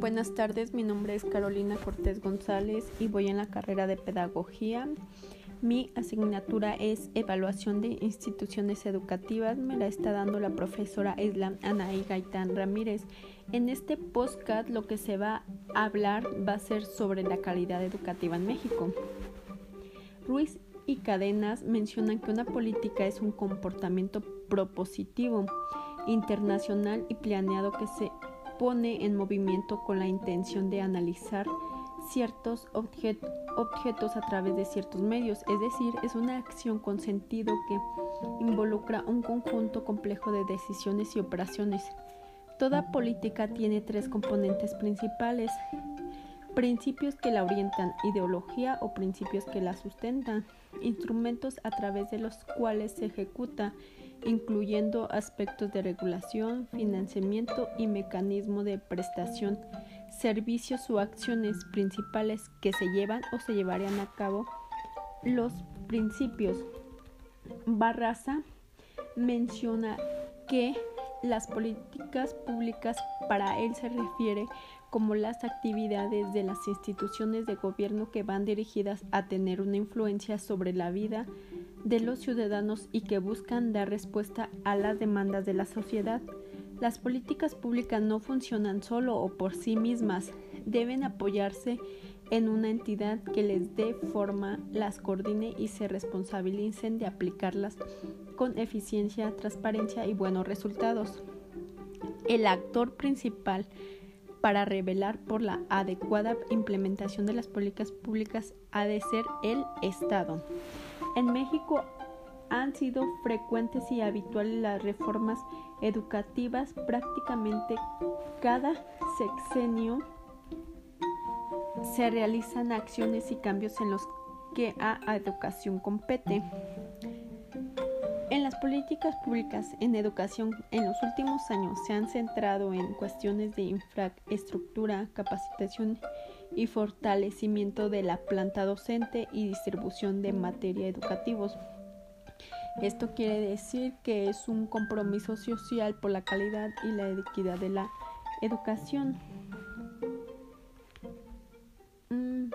Buenas tardes, mi nombre es Carolina Cortés González y voy en la carrera de Pedagogía. Mi asignatura es Evaluación de Instituciones Educativas. Me la está dando la profesora Islam Anaí Gaitán Ramírez. En este podcast lo que se va a hablar va a ser sobre la calidad educativa en México. Ruiz y Cadenas mencionan que una política es un comportamiento propositivo, internacional y planeado que se pone en movimiento con la intención de analizar ciertos objetos a través de ciertos medios, es decir, es una acción con sentido que involucra un conjunto complejo de decisiones y operaciones. Toda política tiene tres componentes principales, principios que la orientan, ideología o principios que la sustentan, instrumentos a través de los cuales se ejecuta incluyendo aspectos de regulación, financiamiento y mecanismo de prestación, servicios o acciones principales que se llevan o se llevarían a cabo. Los principios. Barraza menciona que las políticas públicas para él se refiere como las actividades de las instituciones de gobierno que van dirigidas a tener una influencia sobre la vida de los ciudadanos y que buscan dar respuesta a las demandas de la sociedad. Las políticas públicas no funcionan solo o por sí mismas, deben apoyarse en una entidad que les dé forma, las coordine y se responsabilicen de aplicarlas con eficiencia, transparencia y buenos resultados. El actor principal para revelar por la adecuada implementación de las políticas públicas ha de ser el Estado. En México han sido frecuentes y habituales las reformas educativas prácticamente cada sexenio se realizan acciones y cambios en los que a educación compete. En las políticas públicas en educación en los últimos años se han centrado en cuestiones de infraestructura, capacitación y fortalecimiento de la planta docente y distribución de materia educativos. Esto quiere decir que es un compromiso social por la calidad y la equidad de la educación. Mm.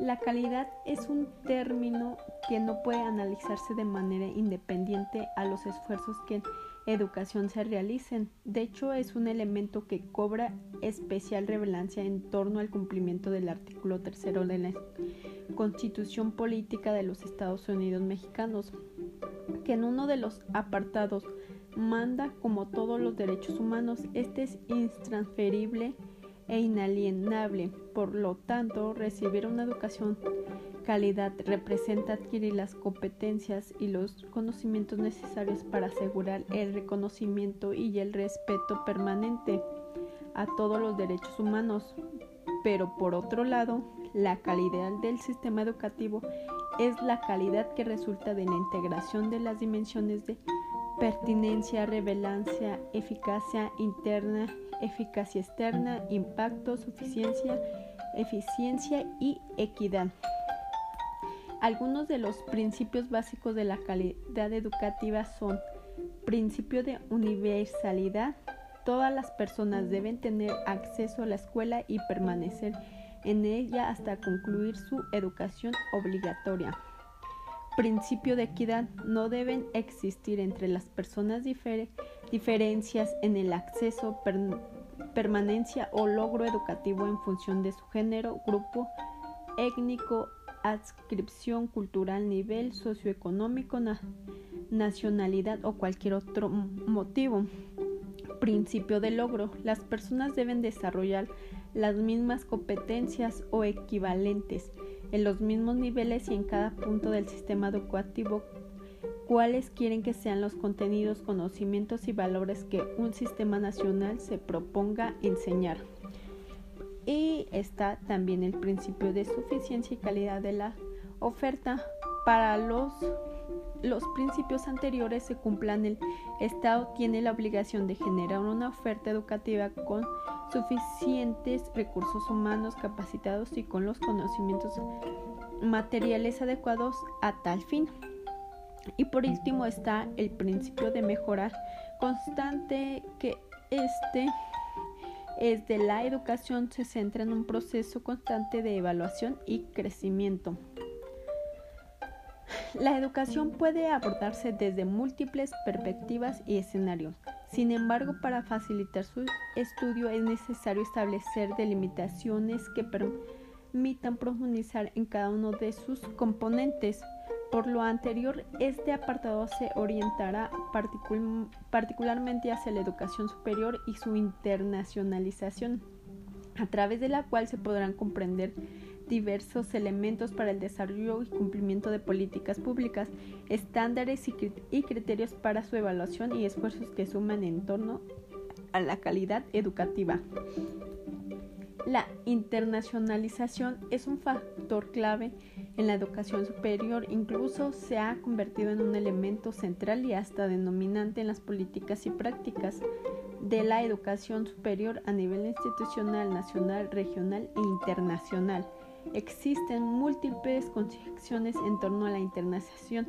La calidad es un término que no puede analizarse de manera independiente a los esfuerzos que educación se realicen. De hecho, es un elemento que cobra especial relevancia en torno al cumplimiento del artículo tercero de la Constitución Política de los Estados Unidos Mexicanos, que en uno de los apartados manda como todos los derechos humanos, este es intransferible e inalienable. Por lo tanto, recibir una educación calidad representa adquirir las competencias y los conocimientos necesarios para asegurar el reconocimiento y el respeto permanente a todos los derechos humanos. Pero por otro lado, la calidad del sistema educativo es la calidad que resulta de la integración de las dimensiones de pertinencia, relevancia, eficacia interna, eficacia externa, impacto, suficiencia, eficiencia y equidad. Algunos de los principios básicos de la calidad educativa son principio de universalidad. Todas las personas deben tener acceso a la escuela y permanecer en ella hasta concluir su educación obligatoria. Principio de equidad. No deben existir entre las personas diferencias en el acceso, permanencia o logro educativo en función de su género, grupo étnico, adscripción cultural, nivel socioeconómico, nacionalidad o cualquier otro motivo. Principio de logro. Las personas deben desarrollar las mismas competencias o equivalentes en los mismos niveles y en cada punto del sistema educativo cuáles quieren que sean los contenidos, conocimientos y valores que un sistema nacional se proponga enseñar y está también el principio de suficiencia y calidad de la oferta. Para los, los principios anteriores se cumplan, el Estado tiene la obligación de generar una oferta educativa con suficientes recursos humanos capacitados y con los conocimientos materiales adecuados a tal fin. Y por último está el principio de mejorar constante que este es de la educación se centra en un proceso constante de evaluación y crecimiento. La educación puede abordarse desde múltiples perspectivas y escenarios. Sin embargo, para facilitar su estudio es necesario establecer delimitaciones que permitan profundizar en cada uno de sus componentes. Por lo anterior, este apartado se orientará particularmente hacia la educación superior y su internacionalización, a través de la cual se podrán comprender diversos elementos para el desarrollo y cumplimiento de políticas públicas, estándares y criterios para su evaluación y esfuerzos que suman en torno a la calidad educativa. La internacionalización es un factor clave en la educación superior, incluso se ha convertido en un elemento central y hasta denominante en las políticas y prácticas de la educación superior a nivel institucional, nacional, regional e internacional. Existen múltiples concepciones en torno a la internacionalización,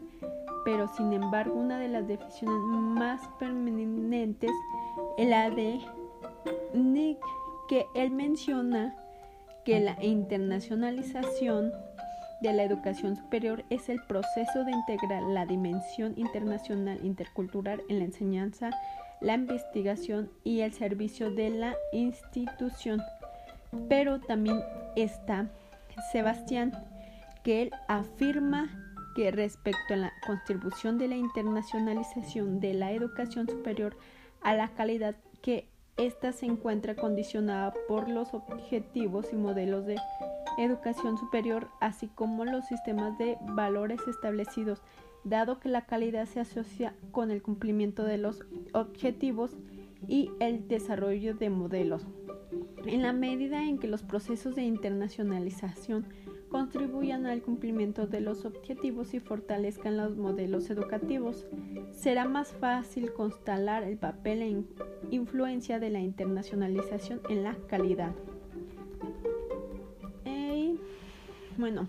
pero sin embargo una de las definiciones más permanentes es la de Nick que él menciona que la internacionalización de la educación superior es el proceso de integrar la dimensión internacional intercultural en la enseñanza, la investigación y el servicio de la institución. Pero también está Sebastián, que él afirma que respecto a la contribución de la internacionalización de la educación superior a la calidad que esta se encuentra condicionada por los objetivos y modelos de educación superior, así como los sistemas de valores establecidos, dado que la calidad se asocia con el cumplimiento de los objetivos y el desarrollo de modelos. En la medida en que los procesos de internacionalización contribuyan al cumplimiento de los objetivos y fortalezcan los modelos educativos. Será más fácil constatar el papel e influencia de la internacionalización en la calidad. bueno,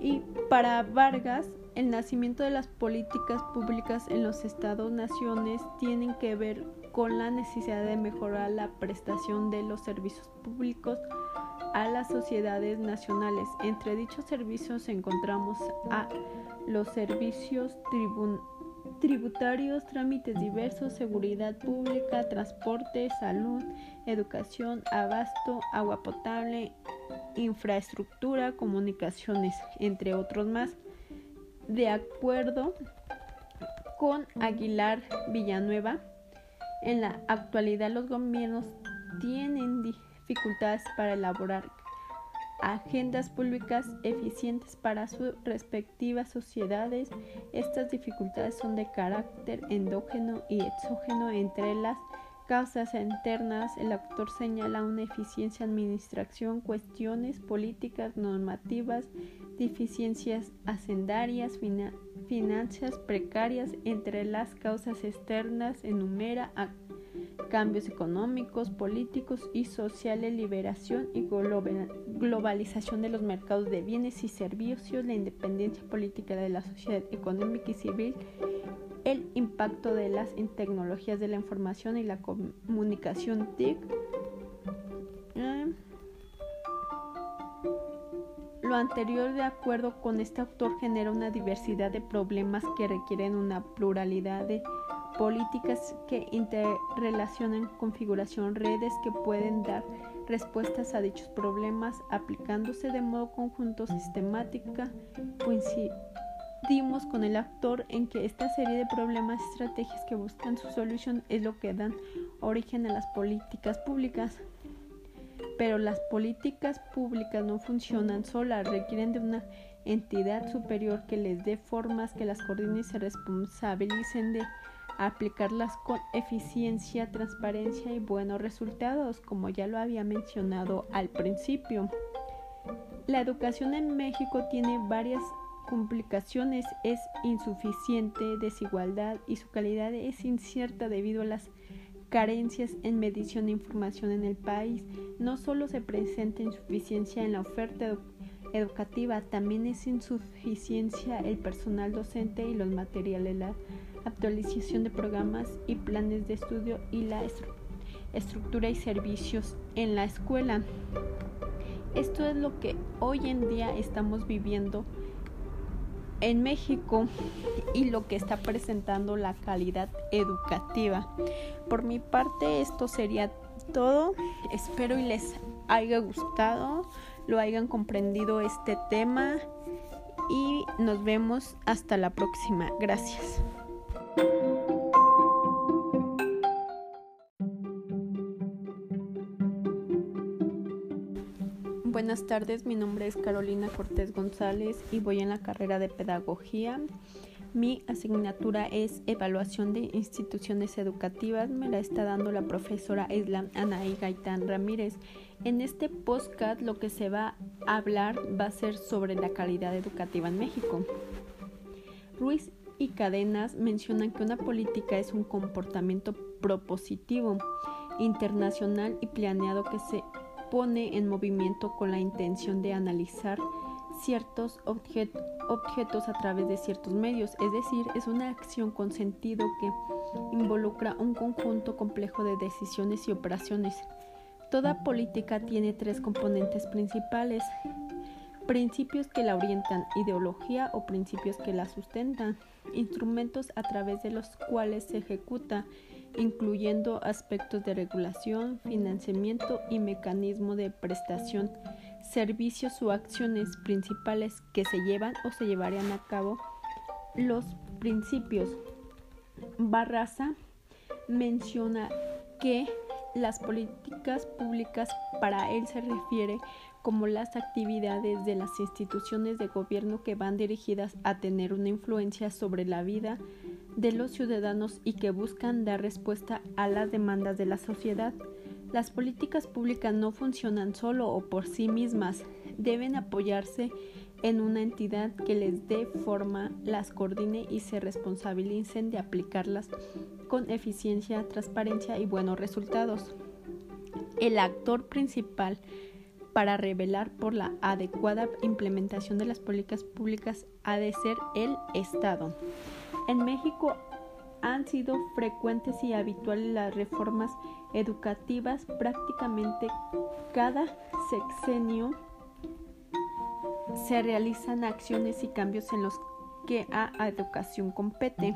y para Vargas, el nacimiento de las políticas públicas en los estados-naciones tienen que ver con la necesidad de mejorar la prestación de los servicios públicos a las sociedades nacionales. Entre dichos servicios encontramos a los servicios tributarios, trámites diversos, seguridad pública, transporte, salud, educación, abasto, agua potable, infraestructura, comunicaciones, entre otros más. De acuerdo con Aguilar Villanueva, en la actualidad los gobiernos tienen dificultades para elaborar agendas públicas eficientes para sus respectivas sociedades. Estas dificultades son de carácter endógeno y exógeno entre las causas internas. El autor señala una eficiencia administración, cuestiones políticas, normativas, deficiencias hacendarias, finanzas precarias. Entre las causas externas enumera cambios económicos, políticos y sociales, liberación y globalización de los mercados de bienes y servicios, la independencia política de la sociedad económica y civil, el impacto de las tecnologías de la información y la comunicación TIC. Eh, lo anterior de acuerdo con este autor genera una diversidad de problemas que requieren una pluralidad de políticas que interrelacionan configuración redes que pueden dar respuestas a dichos problemas aplicándose de modo conjunto sistemática. Coincidimos con el actor en que esta serie de problemas y estrategias que buscan su solución es lo que dan origen a las políticas públicas. Pero las políticas públicas no funcionan solas requieren de una entidad superior que les dé formas que las coordine y se responsabilicen de aplicarlas con eficiencia, transparencia y buenos resultados, como ya lo había mencionado al principio. La educación en México tiene varias complicaciones, es insuficiente, desigualdad y su calidad es incierta debido a las carencias en medición de información en el país. No solo se presenta insuficiencia en la oferta educativa, también es insuficiencia el personal docente y los materiales actualización de programas y planes de estudio y la estructura y servicios en la escuela. Esto es lo que hoy en día estamos viviendo en México y lo que está presentando la calidad educativa. Por mi parte esto sería todo. Espero y les haya gustado, lo hayan comprendido este tema y nos vemos hasta la próxima. Gracias. Buenas tardes, mi nombre es Carolina Cortés González y voy en la carrera de Pedagogía. Mi asignatura es Evaluación de Instituciones Educativas. Me la está dando la profesora Islam Anaí Gaitán Ramírez. En este podcast lo que se va a hablar va a ser sobre la calidad educativa en México. Ruiz y Cadenas mencionan que una política es un comportamiento propositivo, internacional y planeado que se pone en movimiento con la intención de analizar ciertos objetos a través de ciertos medios, es decir, es una acción con sentido que involucra un conjunto complejo de decisiones y operaciones. Toda política tiene tres componentes principales, principios que la orientan, ideología o principios que la sustentan, instrumentos a través de los cuales se ejecuta incluyendo aspectos de regulación, financiamiento y mecanismo de prestación, servicios o acciones principales que se llevan o se llevarían a cabo. Los principios. Barraza menciona que las políticas públicas para él se refiere como las actividades de las instituciones de gobierno que van dirigidas a tener una influencia sobre la vida de los ciudadanos y que buscan dar respuesta a las demandas de la sociedad. Las políticas públicas no funcionan solo o por sí mismas, deben apoyarse en una entidad que les dé forma, las coordine y se responsabilicen de aplicarlas con eficiencia, transparencia y buenos resultados. El actor principal para revelar por la adecuada implementación de las políticas públicas ha de ser el Estado. En México han sido frecuentes y habituales las reformas educativas prácticamente cada sexenio se realizan acciones y cambios en los que a educación compete.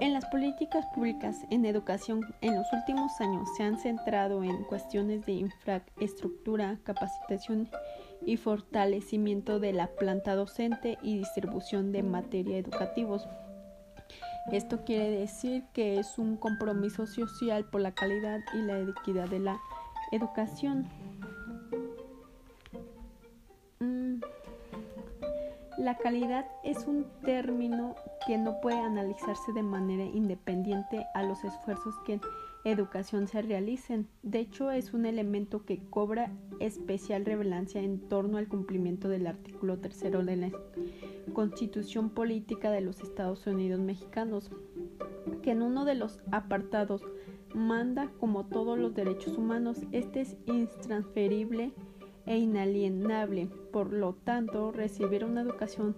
En las políticas públicas en educación en los últimos años se han centrado en cuestiones de infraestructura, capacitación y fortalecimiento de la planta docente y distribución de materia educativos. Esto quiere decir que es un compromiso social por la calidad y la equidad de la educación. La calidad es un término que no puede analizarse de manera independiente a los esfuerzos que educación se realicen. De hecho, es un elemento que cobra especial relevancia en torno al cumplimiento del artículo tercero de la Constitución Política de los Estados Unidos Mexicanos, que en uno de los apartados manda como todos los derechos humanos, este es intransferible e inalienable. Por lo tanto, recibir una educación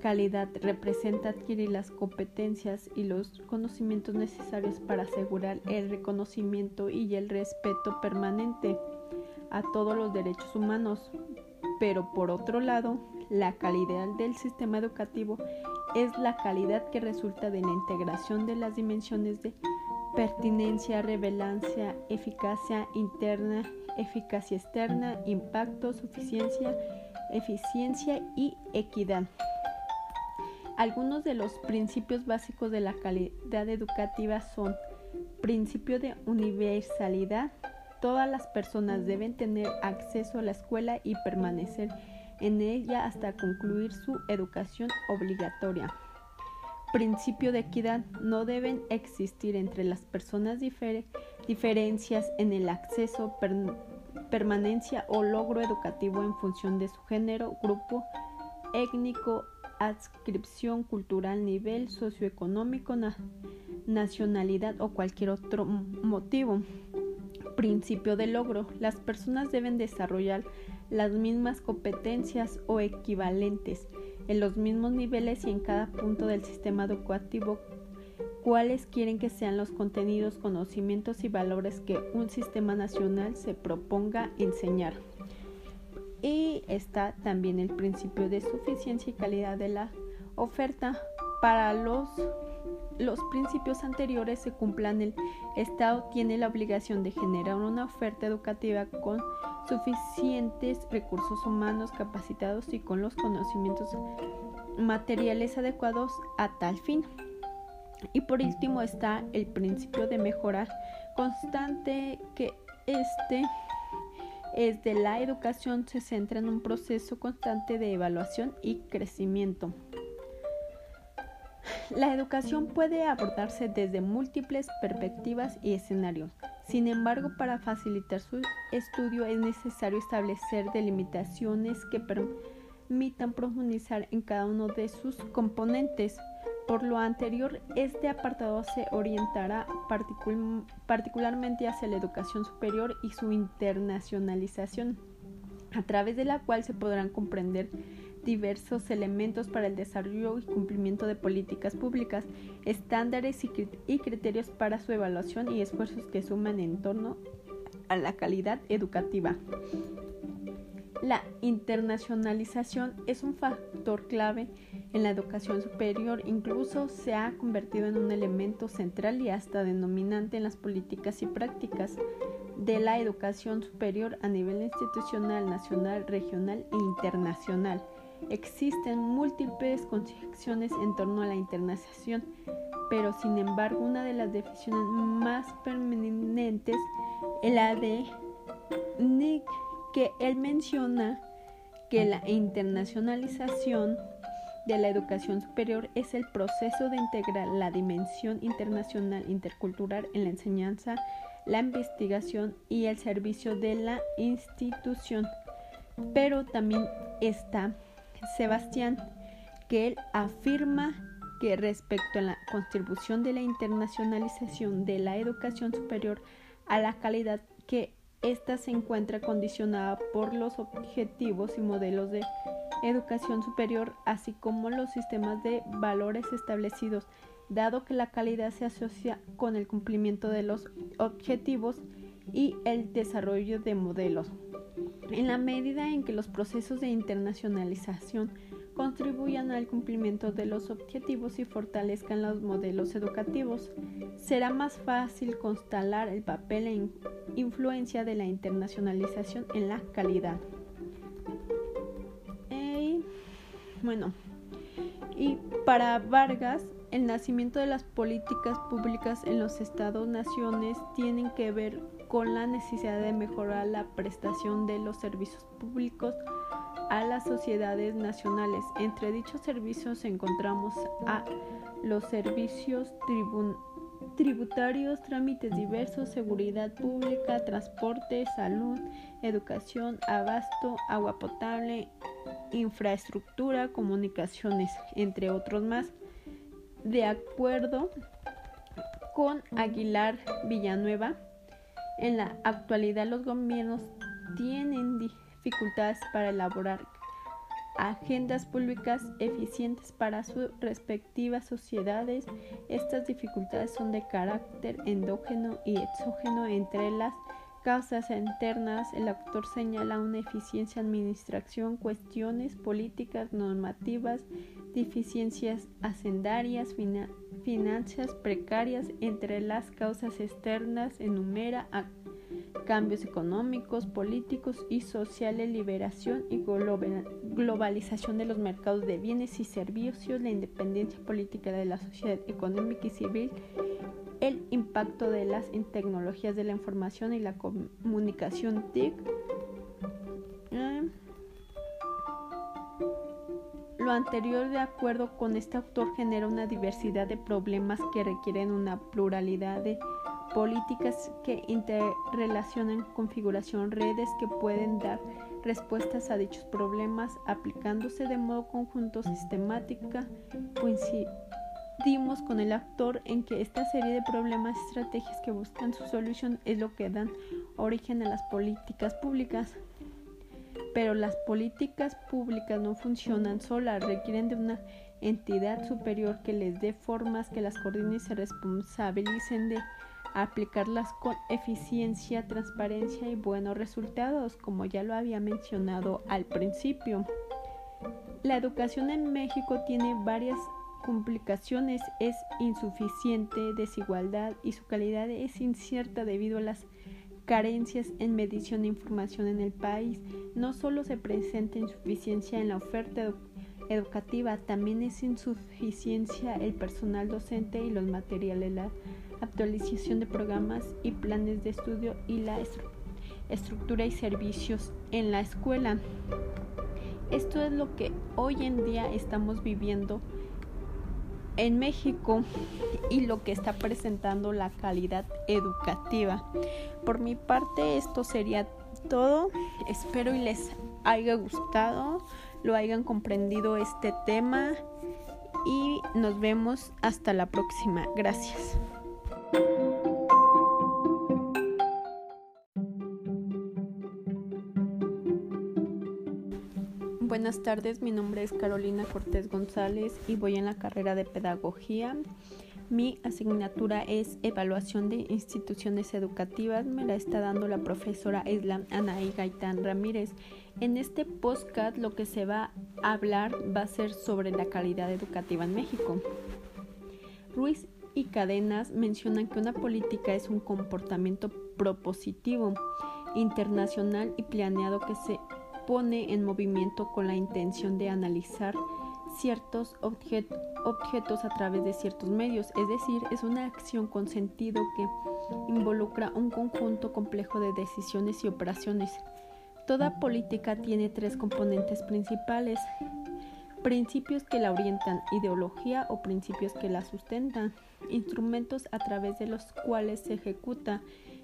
calidad representa adquirir las competencias y los conocimientos necesarios para asegurar el reconocimiento y el respeto permanente a todos los derechos humanos. Pero por otro lado, la calidad del sistema educativo es la calidad que resulta de la integración de las dimensiones de pertinencia, relevancia, eficacia interna, eficacia externa, impacto, suficiencia, eficiencia y equidad. Algunos de los principios básicos de la calidad educativa son principio de universalidad. Todas las personas deben tener acceso a la escuela y permanecer en ella hasta concluir su educación obligatoria. Principio de equidad. No deben existir entre las personas diferencias en el acceso, permanencia o logro educativo en función de su género, grupo étnico, adscripción cultural, nivel socioeconómico, nacionalidad o cualquier otro motivo. Principio de logro. Las personas deben desarrollar las mismas competencias o equivalentes en los mismos niveles y en cada punto del sistema educativo cuáles quieren que sean los contenidos, conocimientos y valores que un sistema nacional se proponga enseñar. Y está también el principio de suficiencia y calidad de la oferta. Para los, los principios anteriores se cumplan, el Estado tiene la obligación de generar una oferta educativa con suficientes recursos humanos capacitados y con los conocimientos materiales adecuados a tal fin. Y por último está el principio de mejorar constante que este es de la educación se centra en un proceso constante de evaluación y crecimiento. La educación puede abordarse desde múltiples perspectivas y escenarios. Sin embargo, para facilitar su estudio es necesario establecer delimitaciones que permitan profundizar en cada uno de sus componentes. Por lo anterior, este apartado se orientará particularmente hacia la educación superior y su internacionalización, a través de la cual se podrán comprender diversos elementos para el desarrollo y cumplimiento de políticas públicas, estándares y criterios para su evaluación y esfuerzos que suman en torno a la calidad educativa. La internacionalización es un factor clave en la educación superior, incluso se ha convertido en un elemento central y hasta denominante en las políticas y prácticas de la educación superior a nivel institucional, nacional, regional e internacional. Existen múltiples concepciones en torno a la internacionalización, pero sin embargo una de las definiciones más permanentes es la de Nick que él menciona que la internacionalización de la educación superior es el proceso de integrar la dimensión internacional intercultural en la enseñanza, la investigación y el servicio de la institución. Pero también está Sebastián, que él afirma que respecto a la contribución de la internacionalización de la educación superior a la calidad que esta se encuentra condicionada por los objetivos y modelos de educación superior, así como los sistemas de valores establecidos, dado que la calidad se asocia con el cumplimiento de los objetivos y el desarrollo de modelos. En la medida en que los procesos de internacionalización contribuyan al cumplimiento de los objetivos y fortalezcan los modelos educativos. Será más fácil constatar el papel e influencia de la internacionalización en la calidad. bueno, y para Vargas, el nacimiento de las políticas públicas en los estados-naciones tienen que ver con la necesidad de mejorar la prestación de los servicios públicos a las sociedades nacionales. Entre dichos servicios encontramos a los servicios tributarios, trámites diversos, seguridad pública, transporte, salud, educación, abasto, agua potable, infraestructura, comunicaciones, entre otros más. De acuerdo con Aguilar Villanueva, en la actualidad los gobiernos tienen dificultades para elaborar agendas públicas eficientes para sus respectivas sociedades. Estas dificultades son de carácter endógeno y exógeno entre las causas internas. El autor señala una eficiencia administración, cuestiones políticas, normativas, deficiencias hacendarias, finanzas precarias. Entre las causas externas enumera cambios económicos, políticos y sociales, liberación y globalización de los mercados de bienes y servicios, la independencia política de la sociedad económica y civil, el impacto de las tecnologías de la información y la comunicación TIC. Eh, lo anterior de acuerdo con este autor genera una diversidad de problemas que requieren una pluralidad de políticas que interrelacionan configuración redes que pueden dar respuestas a dichos problemas aplicándose de modo conjunto sistemática. Coincidimos con el actor en que esta serie de problemas y estrategias que buscan su solución es lo que dan origen a las políticas públicas. Pero las políticas públicas no funcionan solas requieren de una entidad superior que les dé formas que las coordine y se responsabilicen de aplicarlas con eficiencia, transparencia y buenos resultados, como ya lo había mencionado al principio. La educación en México tiene varias complicaciones, es insuficiente, desigualdad y su calidad es incierta debido a las carencias en medición de información en el país. No solo se presenta insuficiencia en la oferta educativa, también es insuficiencia el personal docente y los materiales, actualización de programas y planes de estudio y la estructura y servicios en la escuela. Esto es lo que hoy en día estamos viviendo en México y lo que está presentando la calidad educativa. Por mi parte esto sería todo. Espero y les haya gustado, lo hayan comprendido este tema y nos vemos hasta la próxima. Gracias. Buenas tardes, mi nombre es Carolina Cortés González y voy en la carrera de Pedagogía. Mi asignatura es Evaluación de Instituciones Educativas. Me la está dando la profesora Islam Anaí Gaitán Ramírez. En este podcast lo que se va a hablar va a ser sobre la calidad educativa en México. Ruiz y Cadenas mencionan que una política es un comportamiento propositivo, internacional y planeado que se pone en movimiento con la intención de analizar ciertos objetos a través de ciertos medios, es decir, es una acción con sentido que involucra un conjunto complejo de decisiones y operaciones. Toda política tiene tres componentes principales, principios que la orientan, ideología o principios que la sustentan, instrumentos a través de los cuales se ejecuta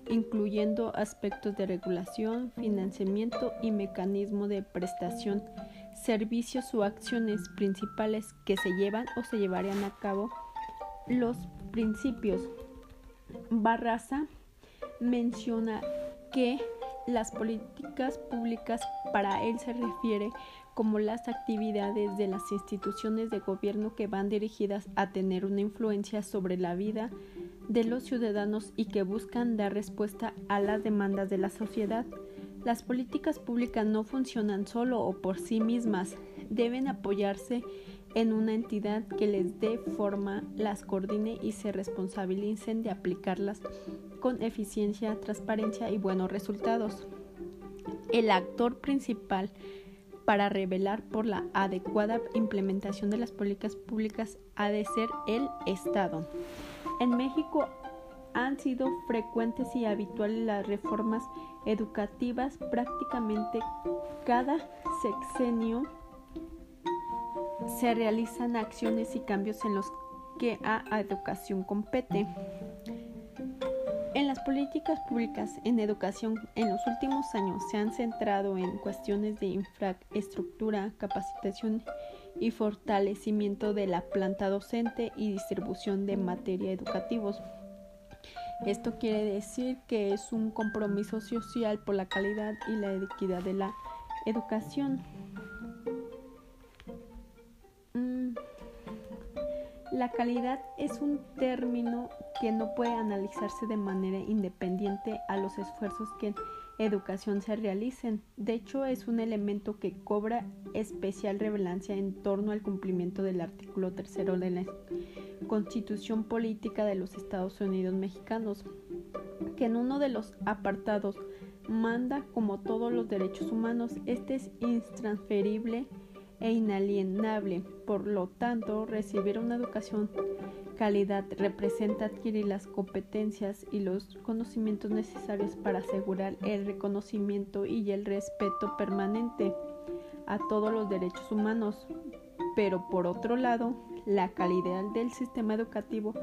incluyendo aspectos de regulación, financiamiento y mecanismo de prestación, servicios o acciones principales que se llevan o se llevarían a cabo. Los principios. Barraza menciona que las políticas públicas para él se refiere como las actividades de las instituciones de gobierno que van dirigidas a tener una influencia sobre la vida de los ciudadanos y que buscan dar respuesta a las demandas de la sociedad. Las políticas públicas no funcionan solo o por sí mismas, deben apoyarse en una entidad que les dé forma, las coordine y se responsabilicen de aplicarlas con eficiencia, transparencia y buenos resultados. El actor principal para revelar por la adecuada implementación de las políticas públicas ha de ser el Estado. En México han sido frecuentes y habituales las reformas educativas prácticamente cada sexenio se realizan acciones y cambios en los que a educación compete. En las políticas públicas en educación en los últimos años se han centrado en cuestiones de infraestructura, capacitación y fortalecimiento de la planta docente y distribución de materia educativos. Esto quiere decir que es un compromiso social por la calidad y la equidad de la educación. Mm. La calidad es un término que no puede analizarse de manera independiente a los esfuerzos que educación se realicen. De hecho, es un elemento que cobra especial relevancia en torno al cumplimiento del artículo tercero de la Constitución Política de los Estados Unidos Mexicanos, que en uno de los apartados manda como todos los derechos humanos, este es intransferible e inalienable. Por lo tanto, recibir una educación calidad representa adquirir las competencias y los conocimientos necesarios para asegurar el reconocimiento y el respeto permanente a todos los derechos humanos. Pero por otro lado, la calidad del sistema educativo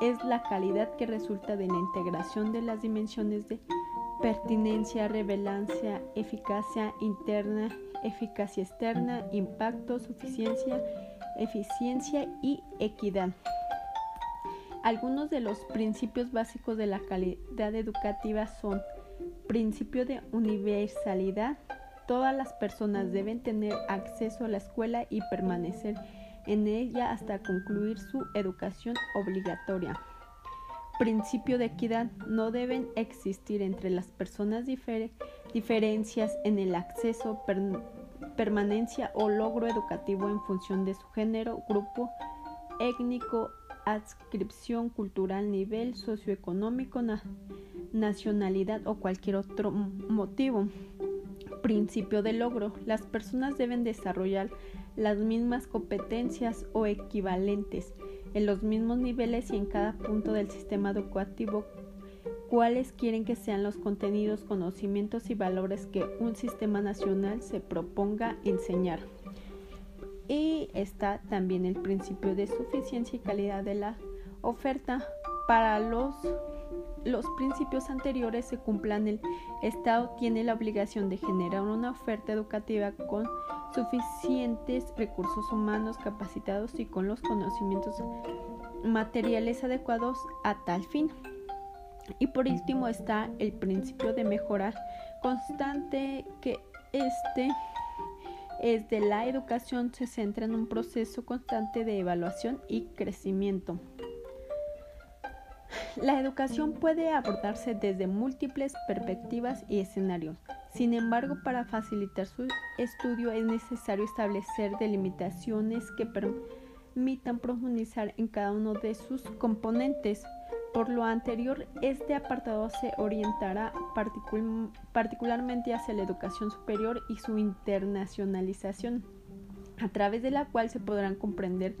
es la calidad que resulta de la integración de las dimensiones de pertinencia, relevancia, eficacia interna, eficacia externa, impacto, suficiencia, eficiencia y equidad. Algunos de los principios básicos de la calidad educativa son principio de universalidad. Todas las personas deben tener acceso a la escuela y permanecer en ella hasta concluir su educación obligatoria. Principio de equidad. No deben existir entre las personas diferencias en el acceso, permanencia o logro educativo en función de su género, grupo étnico, adscripción cultural, nivel socioeconómico, nacionalidad o cualquier otro motivo. Principio de logro. Las personas deben desarrollar las mismas competencias o equivalentes en los mismos niveles y en cada punto del sistema educativo cuáles quieren que sean los contenidos, conocimientos y valores que un sistema nacional se proponga enseñar. Y está también el principio de suficiencia y calidad de la oferta. Para los, los principios anteriores se cumplan, el Estado tiene la obligación de generar una oferta educativa con suficientes recursos humanos capacitados y con los conocimientos materiales adecuados a tal fin. Y por último está el principio de mejorar constante que este es de la educación se centra en un proceso constante de evaluación y crecimiento. La educación puede abordarse desde múltiples perspectivas y escenarios. Sin embargo, para facilitar su estudio es necesario establecer delimitaciones que permitan profundizar en cada uno de sus componentes. Por lo anterior, este apartado se orientará particularmente hacia la educación superior y su internacionalización, a través de la cual se podrán comprender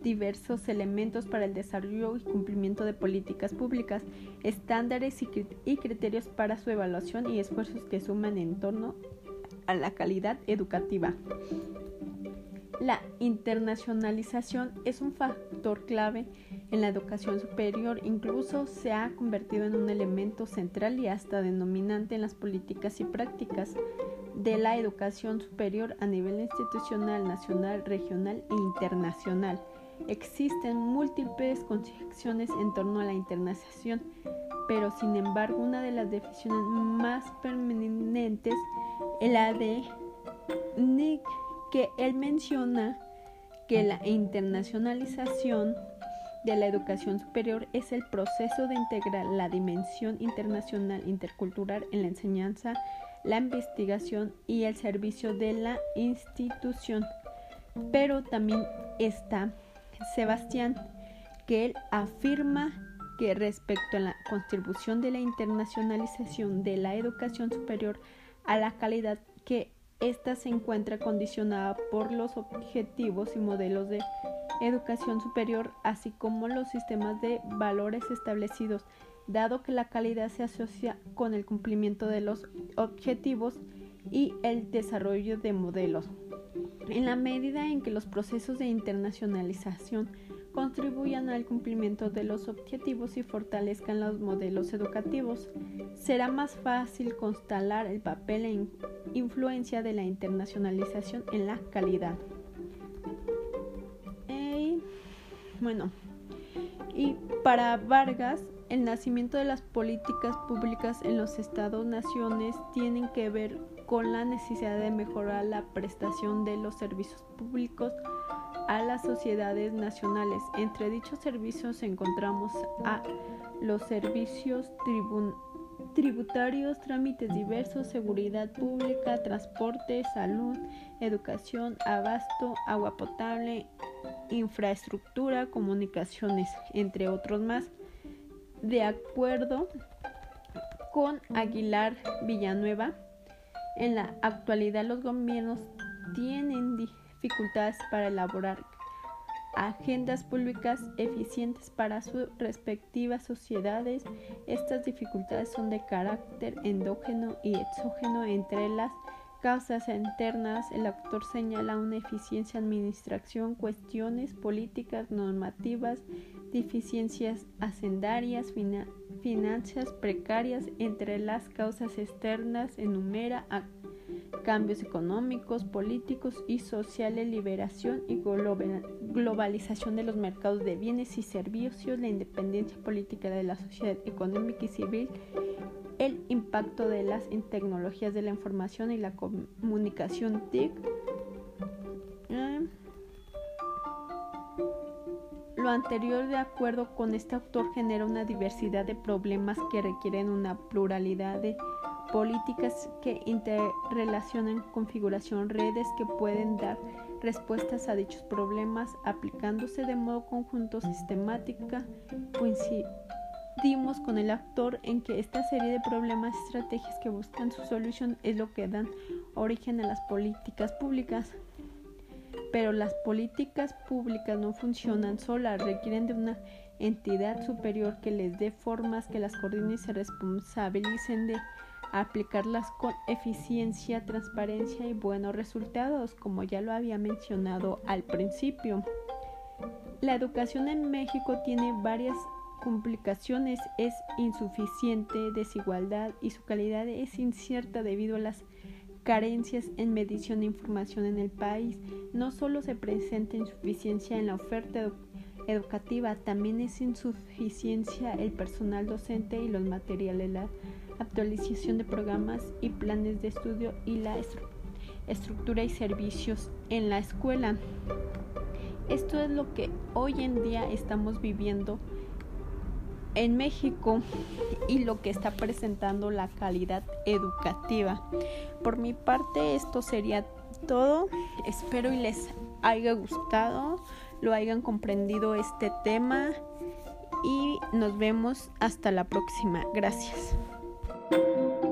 diversos elementos para el desarrollo y cumplimiento de políticas públicas, estándares y criterios para su evaluación y esfuerzos que suman en torno a la calidad educativa. La internacionalización es un factor clave en la educación superior, incluso se ha convertido en un elemento central y hasta denominante en las políticas y prácticas de la educación superior a nivel institucional, nacional, regional e internacional. Existen múltiples concepciones en torno a la internacionalización, pero sin embargo una de las definiciones más permanentes es la de Nick que él menciona que la internacionalización de la educación superior es el proceso de integrar la dimensión internacional intercultural en la enseñanza, la investigación y el servicio de la institución. Pero también está Sebastián, que él afirma que respecto a la contribución de la internacionalización de la educación superior a la calidad que esta se encuentra condicionada por los objetivos y modelos de educación superior, así como los sistemas de valores establecidos, dado que la calidad se asocia con el cumplimiento de los objetivos y el desarrollo de modelos. En la medida en que los procesos de internacionalización contribuyan al cumplimiento de los objetivos y fortalezcan los modelos educativos. Será más fácil constatar el papel e influencia de la internacionalización en la calidad. bueno, y para Vargas, el nacimiento de las políticas públicas en los estados-naciones tienen que ver con la necesidad de mejorar la prestación de los servicios públicos a las sociedades nacionales. Entre dichos servicios encontramos a los servicios tributarios, trámites diversos, seguridad pública, transporte, salud, educación, abasto, agua potable, infraestructura, comunicaciones, entre otros más. De acuerdo con Aguilar Villanueva, en la actualidad los gobiernos tienen dificultades para elaborar agendas públicas eficientes para sus respectivas sociedades. Estas dificultades son de carácter endógeno y exógeno entre las causas internas. El autor señala una eficiencia administración, cuestiones políticas, normativas, deficiencias hacendarias, finanzas precarias. Entre las causas externas enumera cambios económicos, políticos y sociales, liberación y globalización de los mercados de bienes y servicios, la independencia política de la sociedad económica y civil, el impacto de las tecnologías de la información y la comunicación TIC. Eh, Lo anterior, de acuerdo con este autor, genera una diversidad de problemas que requieren una pluralidad de políticas que interrelacionan configuración redes que pueden dar respuestas a dichos problemas aplicándose de modo conjunto sistemática. Coincidimos con el autor en que esta serie de problemas y estrategias que buscan su solución es lo que dan origen a las políticas públicas. Pero las políticas públicas no funcionan solas, requieren de una entidad superior que les dé formas, que las coordine y se responsabilicen de aplicarlas con eficiencia, transparencia y buenos resultados, como ya lo había mencionado al principio. La educación en México tiene varias complicaciones, es insuficiente, desigualdad y su calidad es incierta debido a las carencias en medición de información en el país. No solo se presenta insuficiencia en la oferta educativa, también es insuficiencia el personal docente y los materiales, actualización de programas y planes de estudio y la estructura y servicios en la escuela. Esto es lo que hoy en día estamos viviendo en México y lo que está presentando la calidad educativa. Por mi parte esto sería todo. Espero y les haya gustado, lo hayan comprendido este tema y nos vemos hasta la próxima. Gracias. Thank you.